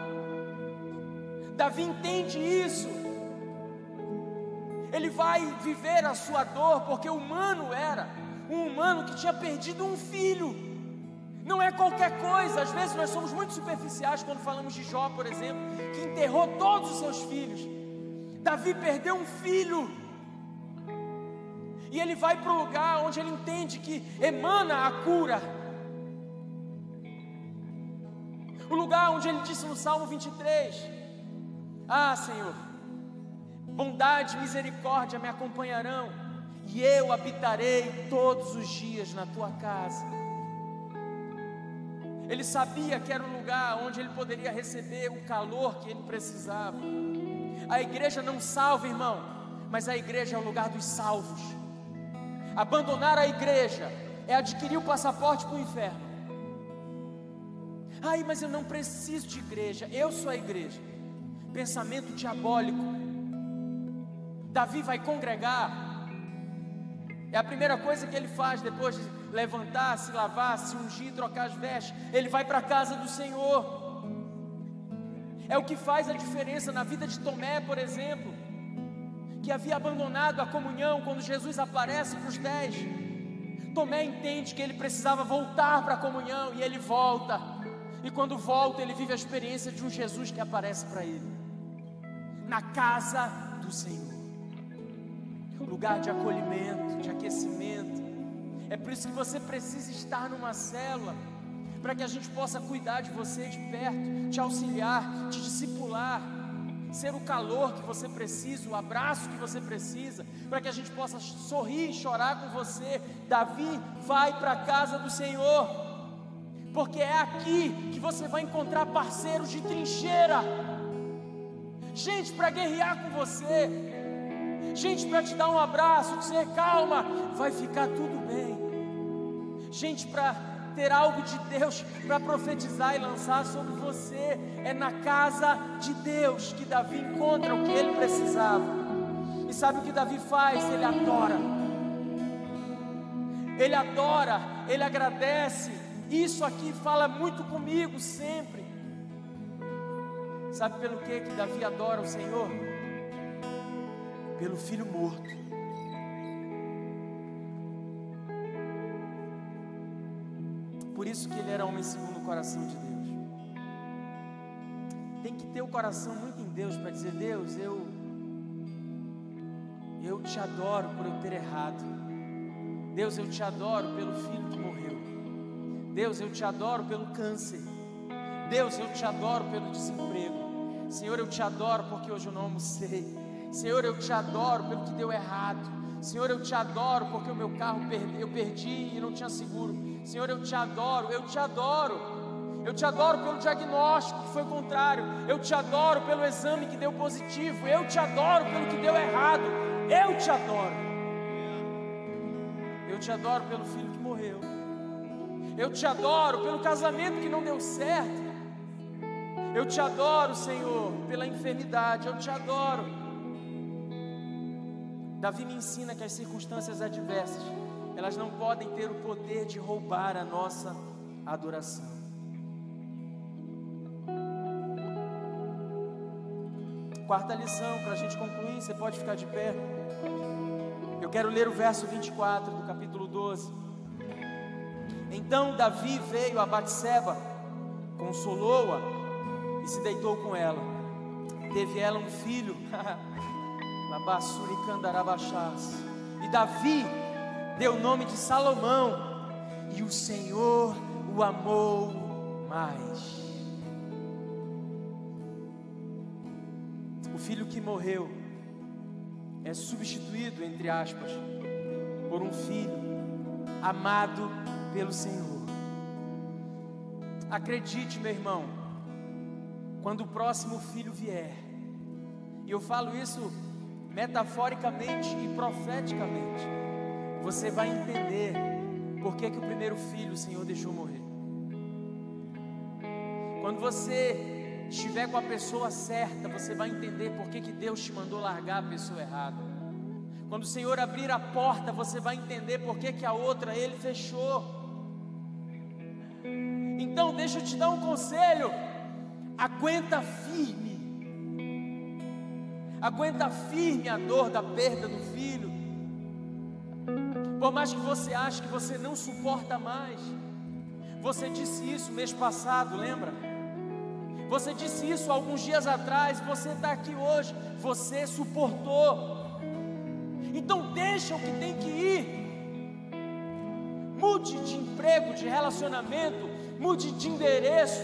Davi entende isso. Ele vai viver a sua dor, porque humano era, um humano que tinha perdido um filho. Não é qualquer coisa, às vezes nós somos muito superficiais quando falamos de Jó, por exemplo, que enterrou todos os seus filhos. Davi perdeu um filho. E ele vai para o lugar onde ele entende que emana a cura. O lugar onde ele disse no Salmo 23: Ah, Senhor, bondade e misericórdia me acompanharão, e eu habitarei todos os dias na tua casa. Ele sabia que era um lugar onde ele poderia receber o calor que ele precisava. A igreja não salva, irmão, mas a igreja é o lugar dos salvos. Abandonar a igreja é adquirir o passaporte para o inferno. Ai, mas eu não preciso de igreja, eu sou a igreja. Pensamento diabólico. Davi vai congregar. É a primeira coisa que ele faz depois de levantar, se lavar, se ungir, trocar as vestes, ele vai para a casa do Senhor. É o que faz a diferença na vida de Tomé, por exemplo, que havia abandonado a comunhão quando Jesus aparece para os dez. Tomé entende que ele precisava voltar para a comunhão e ele volta. E quando volta, ele vive a experiência de um Jesus que aparece para ele na casa do Senhor lugar de acolhimento, de aquecimento. É por isso que você precisa estar numa célula, para que a gente possa cuidar de você de perto, te auxiliar, te discipular, ser o calor que você precisa, o abraço que você precisa, para que a gente possa sorrir e chorar com você. Davi vai para a casa do Senhor, porque é aqui que você vai encontrar parceiros de trincheira, gente para guerrear com você, gente para te dar um abraço, dizer calma, vai ficar tudo bem, gente para ter algo de Deus para profetizar e lançar sobre você. É na casa de Deus que Davi encontra o que ele precisava. E sabe o que Davi faz? Ele adora. Ele adora, ele agradece. Isso aqui fala muito comigo sempre. Sabe pelo que que Davi adora o Senhor? Pelo filho morto. Por isso que ele era homem segundo o coração de Deus. Tem que ter o coração muito em Deus para dizer: Deus, eu eu te adoro por eu ter errado. Deus, eu te adoro pelo filho que morreu. Deus, eu te adoro pelo câncer. Deus, eu te adoro pelo desemprego. Senhor, eu te adoro porque hoje eu não almocei. Senhor, eu te adoro pelo que deu errado. Senhor, eu te adoro porque o meu carro perdi, eu perdi e não tinha seguro. Senhor, eu te adoro, eu te adoro. Eu te adoro pelo diagnóstico que foi contrário. Eu te adoro pelo exame que deu positivo. Eu te adoro pelo que deu errado. Eu te adoro. Eu te adoro pelo filho que morreu. Eu te adoro pelo casamento que não deu certo. Eu te adoro, Senhor, pela enfermidade. Eu te adoro Davi me ensina que as circunstâncias adversas, elas não podem ter o poder de roubar a nossa adoração. Quarta lição, para a gente concluir, você pode ficar de pé. Eu quero ler o verso 24 do capítulo 12. Então Davi veio a Batseba, consolou-a e se deitou com ela. Teve ela um filho. E Davi deu o nome de Salomão, e o Senhor o amou mais. O filho que morreu é substituído, entre aspas, por um filho amado pelo Senhor. Acredite, meu irmão, quando o próximo filho vier, e eu falo isso metaforicamente e profeticamente, você vai entender por que, que o primeiro filho o Senhor deixou morrer. Quando você estiver com a pessoa certa, você vai entender por que, que Deus te mandou largar a pessoa errada. Quando o Senhor abrir a porta, você vai entender por que, que a outra Ele fechou. Então, deixa eu te dar um conselho: aguenta firme aguenta firme a dor da perda do filho. Por mais que você ache que você não suporta mais, você disse isso mês passado, lembra? Você disse isso alguns dias atrás, você está aqui hoje, você suportou. Então deixa o que tem que ir. Mude de emprego, de relacionamento, mude de endereço.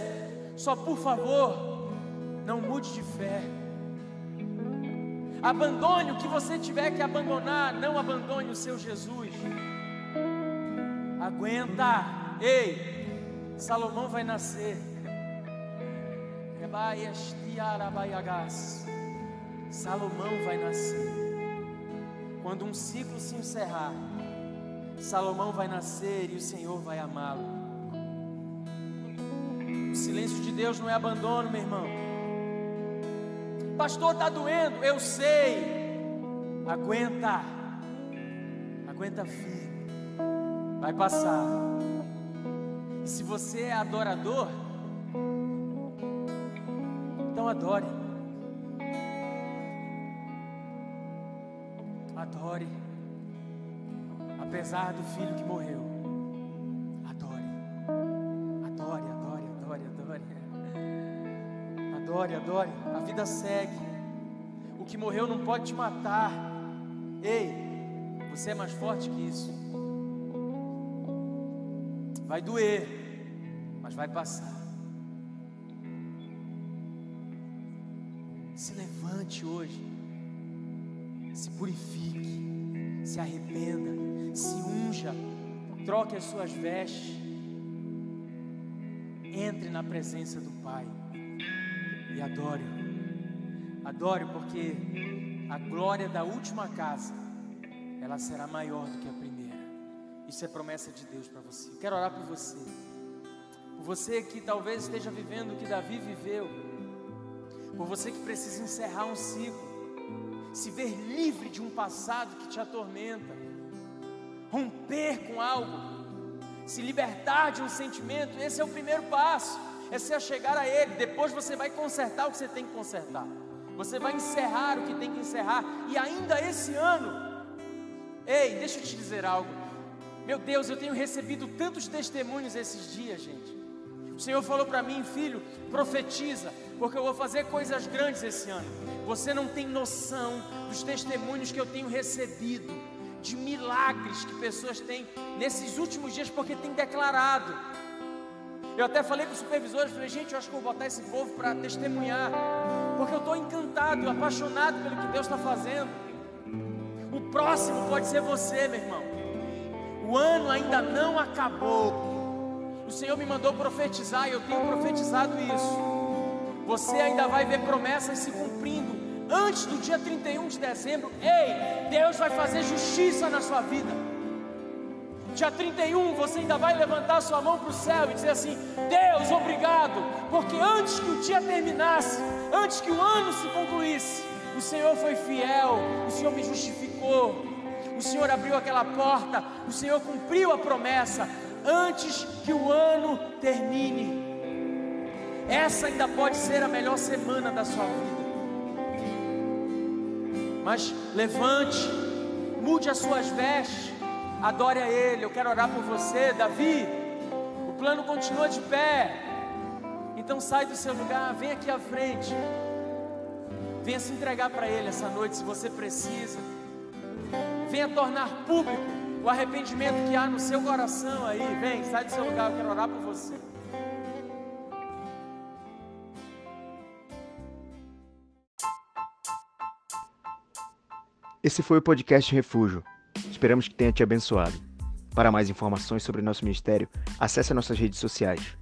Só por favor, não mude de fé. Abandone o que você tiver que abandonar, não abandone o seu Jesus. Aguenta, ei, Salomão vai nascer. Salomão vai nascer. Quando um ciclo se encerrar, Salomão vai nascer e o Senhor vai amá-lo. O silêncio de Deus não é abandono, meu irmão. Pastor, está doendo. Eu sei. Aguenta. Aguenta firme. Vai passar. E se você é adorador, então adore. Adore. Apesar do filho que morreu. Adore, adore. A vida segue. O que morreu não pode te matar. Ei, você é mais forte que isso. Vai doer, mas vai passar. Se levante hoje, se purifique, se arrependa, se unja, troque as suas vestes, entre na presença do Pai e adore-o. Adore porque a glória da última casa ela será maior do que a primeira. Isso é promessa de Deus para você. Eu quero orar por você. Por você que talvez esteja vivendo o que Davi viveu. Por você que precisa encerrar um ciclo. Se ver livre de um passado que te atormenta. Romper com algo. Se libertar de um sentimento. Esse é o primeiro passo. É se chegar a Ele. Depois você vai consertar o que você tem que consertar. Você vai encerrar o que tem que encerrar. E ainda esse ano. Ei, deixa eu te dizer algo. Meu Deus, eu tenho recebido tantos testemunhos esses dias, gente. O Senhor falou para mim, filho, profetiza, porque eu vou fazer coisas grandes esse ano. Você não tem noção dos testemunhos que eu tenho recebido, de milagres que pessoas têm nesses últimos dias, porque tem declarado. Eu até falei para os supervisores, falei, gente, eu acho que vou botar esse povo para testemunhar, porque eu estou encantado, apaixonado pelo que Deus está fazendo. O próximo pode ser você, meu irmão. O ano ainda não acabou. O Senhor me mandou profetizar e eu tenho profetizado isso. Você ainda vai ver promessas se cumprindo antes do dia 31 de dezembro. Ei, Deus vai fazer justiça na sua vida. Dia 31 você ainda vai levantar sua mão para o céu e dizer assim: Deus, obrigado, porque antes que o dia terminasse, antes que o ano se concluísse, o Senhor foi fiel, o Senhor me justificou, o Senhor abriu aquela porta, o Senhor cumpriu a promessa antes que o ano termine. Essa ainda pode ser a melhor semana da sua vida. Mas levante, mude as suas vestes, adore a Ele. Eu quero orar por você, Davi. O plano continua de pé. Então sai do seu lugar, vem aqui à frente. Venha se entregar para Ele essa noite se você precisa venha tornar público o arrependimento que há no seu coração aí. Vem, sai do seu lugar, eu quero orar por você. Esse foi o podcast Refúgio. Esperamos que tenha te abençoado. Para mais informações sobre nosso ministério, acesse nossas redes sociais.